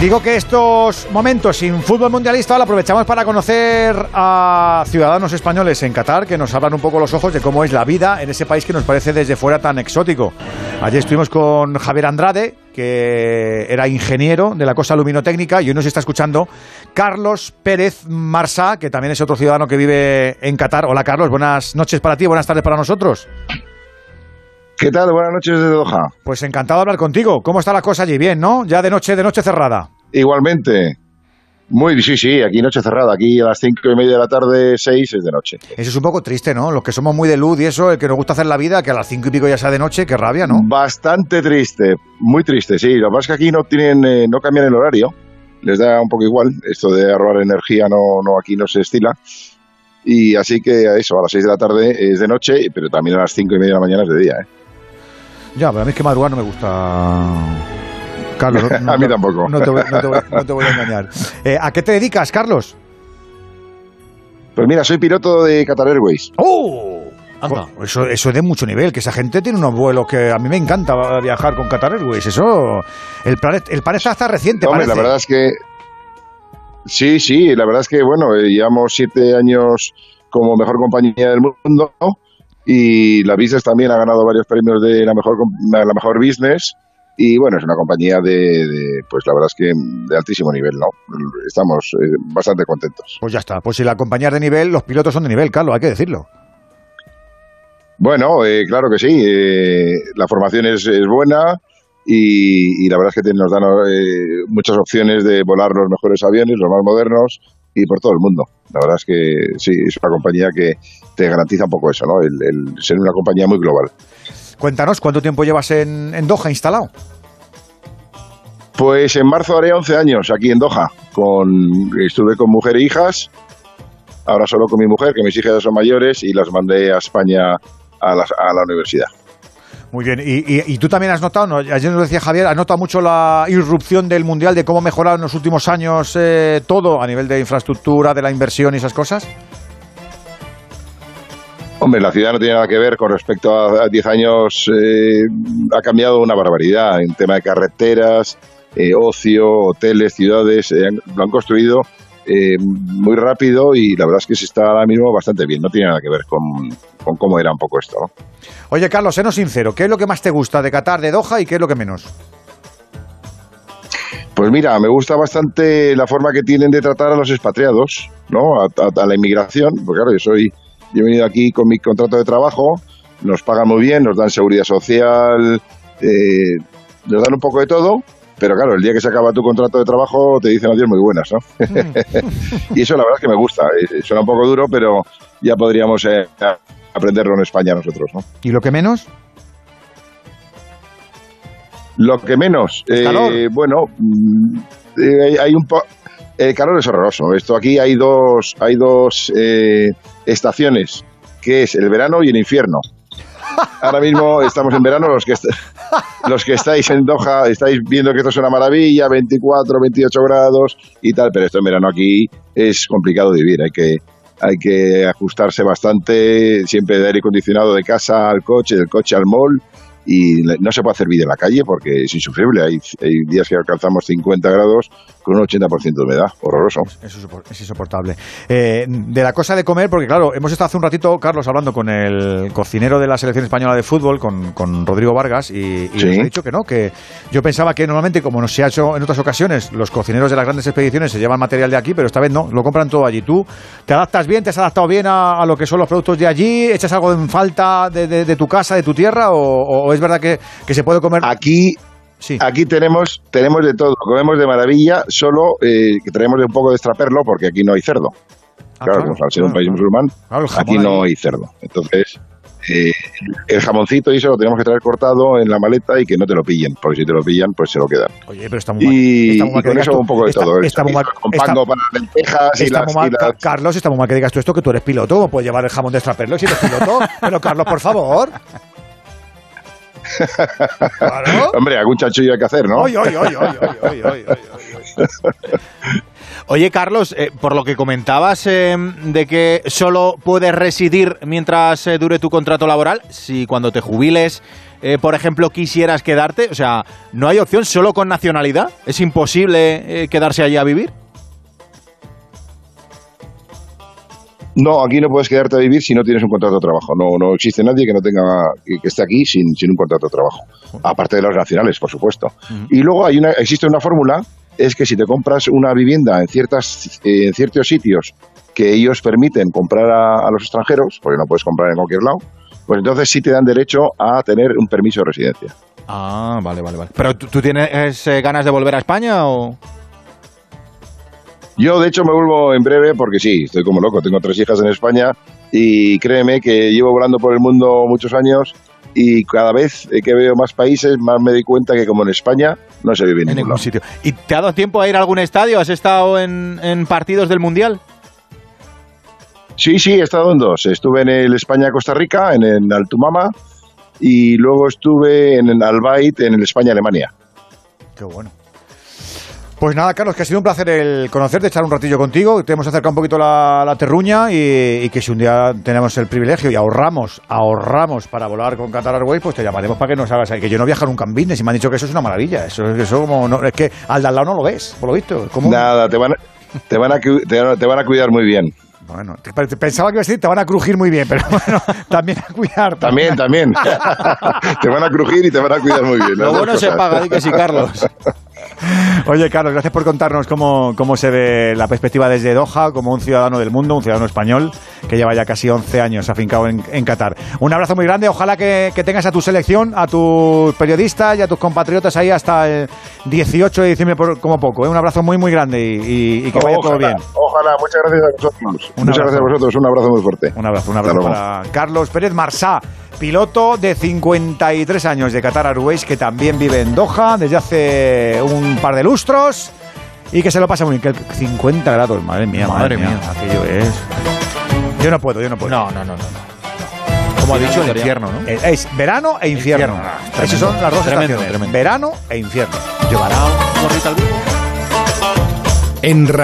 Digo que estos momentos sin fútbol mundialista lo aprovechamos para conocer a ciudadanos españoles en Qatar que nos abran un poco los ojos de cómo es la vida en ese país que nos parece desde fuera tan exótico. Ayer estuvimos con Javier Andrade, que era ingeniero de la cosa luminotécnica, y hoy nos está escuchando Carlos Pérez Marsá, que también es otro ciudadano que vive en Qatar. Hola Carlos, buenas noches para ti, buenas tardes para nosotros. ¿Qué tal? Buenas noches desde Doha. Pues encantado de hablar contigo. ¿Cómo está la cosa allí? Bien, ¿no? Ya de noche, de noche cerrada. Igualmente. Muy, sí, sí, aquí noche cerrada. Aquí a las cinco y media de la tarde, seis es de noche. Eso es un poco triste, ¿no? Los que somos muy de luz y eso, el que nos gusta hacer la vida, que a las cinco y pico ya sea de noche, qué rabia, ¿no? Bastante triste, muy triste, sí. Lo que pasa es que aquí no tienen, eh, no cambian el horario. Les da un poco igual. Esto de ahorrar energía no, no aquí no se estila. Y así que eso, a las seis de la tarde es de noche, pero también a las cinco y media de la mañana es de día, ¿eh? Ya, pero a mí es que madrugar no me gusta. Carlos, no, a mí tampoco. No te, voy, no, te voy, no te voy, a engañar. Eh, ¿A qué te dedicas, Carlos? Pues mira, soy piloto de Qatar Airways. ¡Oh! Anda. Eso, eso es de mucho nivel, que esa gente tiene unos vuelos que a mí me encanta viajar con Qatar Airways. Eso, el plan, el plan está hasta reciente. Hombre, parece. la verdad es que sí, sí, la verdad es que bueno, eh, llevamos siete años como mejor compañía del mundo y la Business también ha ganado varios premios de la mejor la mejor business. Y bueno es una compañía de, de, pues la verdad es que de altísimo nivel no estamos eh, bastante contentos. Pues ya está. Pues si la compañía es de nivel los pilotos son de nivel Carlos hay que decirlo. Bueno eh, claro que sí eh, la formación es, es buena y, y, la verdad es que nos dan eh, muchas opciones de volar los mejores aviones los más modernos y por todo el mundo. La verdad es que sí, es una compañía que te garantiza un poco eso, ¿no? El, el ser una compañía muy global. Cuéntanos, ¿cuánto tiempo llevas en, en, Doha instalado? Pues en marzo haré 11 años aquí en Doha. Con, estuve con mujer e hijas, ahora solo con mi mujer, que mis hijas ya son mayores, y las mandé a España a la, a la universidad. Muy bien, y, y, y, tú también has notado, ¿no? ayer nos decía Javier, has notado mucho la irrupción del Mundial, de cómo mejorar en los últimos años eh, todo a nivel de infraestructura, de la inversión y esas cosas. Hombre, la ciudad no tiene nada que ver con respecto a 10 años, eh, ha cambiado una barbaridad en tema de carreteras, eh, ocio, hoteles, ciudades, lo han construido muy rápido y la verdad es que se está ahora mismo bastante bien, no tiene nada que ver con, con cómo era un poco esto. ¿no? Oye, Carlos, senos sincero, ¿qué es lo que más te gusta de Qatar, de Doha y qué es lo que menos? Pues mira, me gusta bastante la forma que tienen de tratar a los expatriados, ¿no? A, a, a la inmigración, porque claro, yo soy, yo he venido aquí con mi contrato de trabajo, nos pagan muy bien, nos dan seguridad social, eh, nos dan un poco de todo, pero claro, el día que se acaba tu contrato de trabajo te dicen adiós muy buenas, ¿no? Mm. y eso la verdad es que me gusta. Suena un poco duro, pero ya podríamos eh, aprenderlo en España nosotros, ¿no? ¿Y lo que menos? Lo que menos, eh, bueno, eh, hay un po el calor es horroroso. Esto aquí hay dos, hay dos eh, estaciones, que es el verano y el infierno. Ahora mismo estamos en verano, los que, los que estáis en Doha estáis viendo que esto es una maravilla, 24, 28 grados y tal, pero esto en verano aquí es complicado de vivir, hay que, hay que ajustarse bastante, siempre de aire acondicionado de casa al coche, del coche al mall y no se puede hacer vida en la calle porque es insufrible. Hay, hay días que alcanzamos 50 grados con un 80% de humedad. Horroroso. Es, es insoportable. Eh, de la cosa de comer, porque claro, hemos estado hace un ratito, Carlos, hablando con el cocinero de la selección española de fútbol, con, con Rodrigo Vargas, y, y ¿Sí? nos ha dicho que no, que yo pensaba que normalmente, como nos se ha hecho en otras ocasiones, los cocineros de las grandes expediciones se llevan material de aquí, pero esta vez no, lo compran todo allí. ¿Tú te adaptas bien, te has adaptado bien a, a lo que son los productos de allí? ¿Echas algo en falta de, de, de tu casa, de tu tierra, o, o es verdad que, que, se puede comer? Aquí Sí. Aquí tenemos, tenemos de todo, comemos de maravilla, solo eh, que tenemos un poco de extraperlo porque aquí no hay cerdo. Ah, claro, claro, al ser claro, un país musulmán, claro, aquí no hay cerdo. Entonces, eh, el jamoncito y eso lo tenemos que traer cortado en la maleta y que no te lo pillen, porque si te lo pillan, pues se lo quedan. Oye, pero está muy mal. Y, está muy mal y con eso tú, un poco de está, todo. Está muy mal, con pango está, para lentejas y las, mal, y las... Carlos, está muy mal que digas tú esto, que tú eres piloto, ¿cómo puedes llevar el jamón de extraperlo si eres piloto? pero Carlos, por favor. Claro. Hombre, algún chanchullo hay que hacer, ¿no? Oy, oy, oy, Oye, Carlos, eh, por lo que comentabas eh, de que solo puedes residir mientras eh, dure tu contrato laboral, si cuando te jubiles eh, por ejemplo, quisieras quedarte? O sea, ¿no hay opción solo con nacionalidad? ¿Es imposible eh, quedarse allí a vivir? No, aquí no puedes quedarte a vivir si no tienes un contrato de trabajo. No, no existe nadie que no tenga que, esté aquí sin, sin, un contrato de trabajo. Aparte de los nacionales, por supuesto. Y luego hay una, existe una fórmula, es que si te compras una vivienda en ciertas en ciertos sitios que ellos permiten comprar a, los extranjeros, porque no puedes comprar en cualquier lado, pues entonces sí te dan derecho a tener un permiso de residencia. Ah, vale, vale, vale. ¿Pero tú, tienes eh, ganas de volver a España o...? Yo, de hecho, me vuelvo en breve porque sí, estoy como loco. Tengo tres hijas en España y créeme que llevo volando por el mundo muchos años y cada vez que veo más países, más me doy cuenta que como en España no se vive en, ningún, sitio. ¿Y te ha dado tiempo a ir a algún estadio? ¿Has estado en, partidos del Mundial? Sí, sí, he estado en dos. Estuve en el España-Costa Rica, en el Altumama, y luego estuve en el Albait, en el España-Alemania. Qué bueno. Pues nada, Carlos, que ha sido un placer el conocerte, echar un ratillo contigo. Te hemos acercado un poquito la, la terruña y, que si un día tenemos el privilegio y ahorramos, ahorramos para volar con Qatar Airways, pues te llamaremos para que nos hagas. Que yo no viajo nunca en business y me han dicho que eso es una maravilla. Eso, eso como no, es que al de al lado no lo ves, por lo visto. Nada, te van, te, van a, te van a cuidar muy bien. Bueno, pensaba que iba a decir, te van a crujir muy bien, pero bueno, también a cuidar. También, también. te van a crujir y te van a cuidar muy bien. Lo bueno se paga, di que sí, Carlos. Oye, Carlos, gracias por contarnos cómo, cómo se ve la perspectiva desde Doha, como un ciudadano del mundo, un ciudadano español que lleva ya casi 11 años afincado en, en Qatar. Un abrazo muy grande, ojalá que, tengas a tu selección, a tus periodistas y a tus compatriotas ahí hasta el 18 de diciembre como poco. ¿eh? Un abrazo muy, muy grande y, que vaya todo bien. Ojalá, muchas gracias a vosotros. muchas gracias a vosotros, un abrazo muy fuerte. Un abrazo, un abrazo para Carlos Pérez Marsá piloto de 53 años de Qatar Airways que también vive en Doha desde hace un par de lustros y que se lo pasa muy bien. Que 50 grados, madre mía, madre, mía. Aquello es. Yo no puedo, yo no puedo. No, no, no, no. Como ha dicho, el infierno, ¿no? Eh, es verano e infierno. Esas son las dos estaciones. Verano e infierno. ¿Llevará un gorrito al En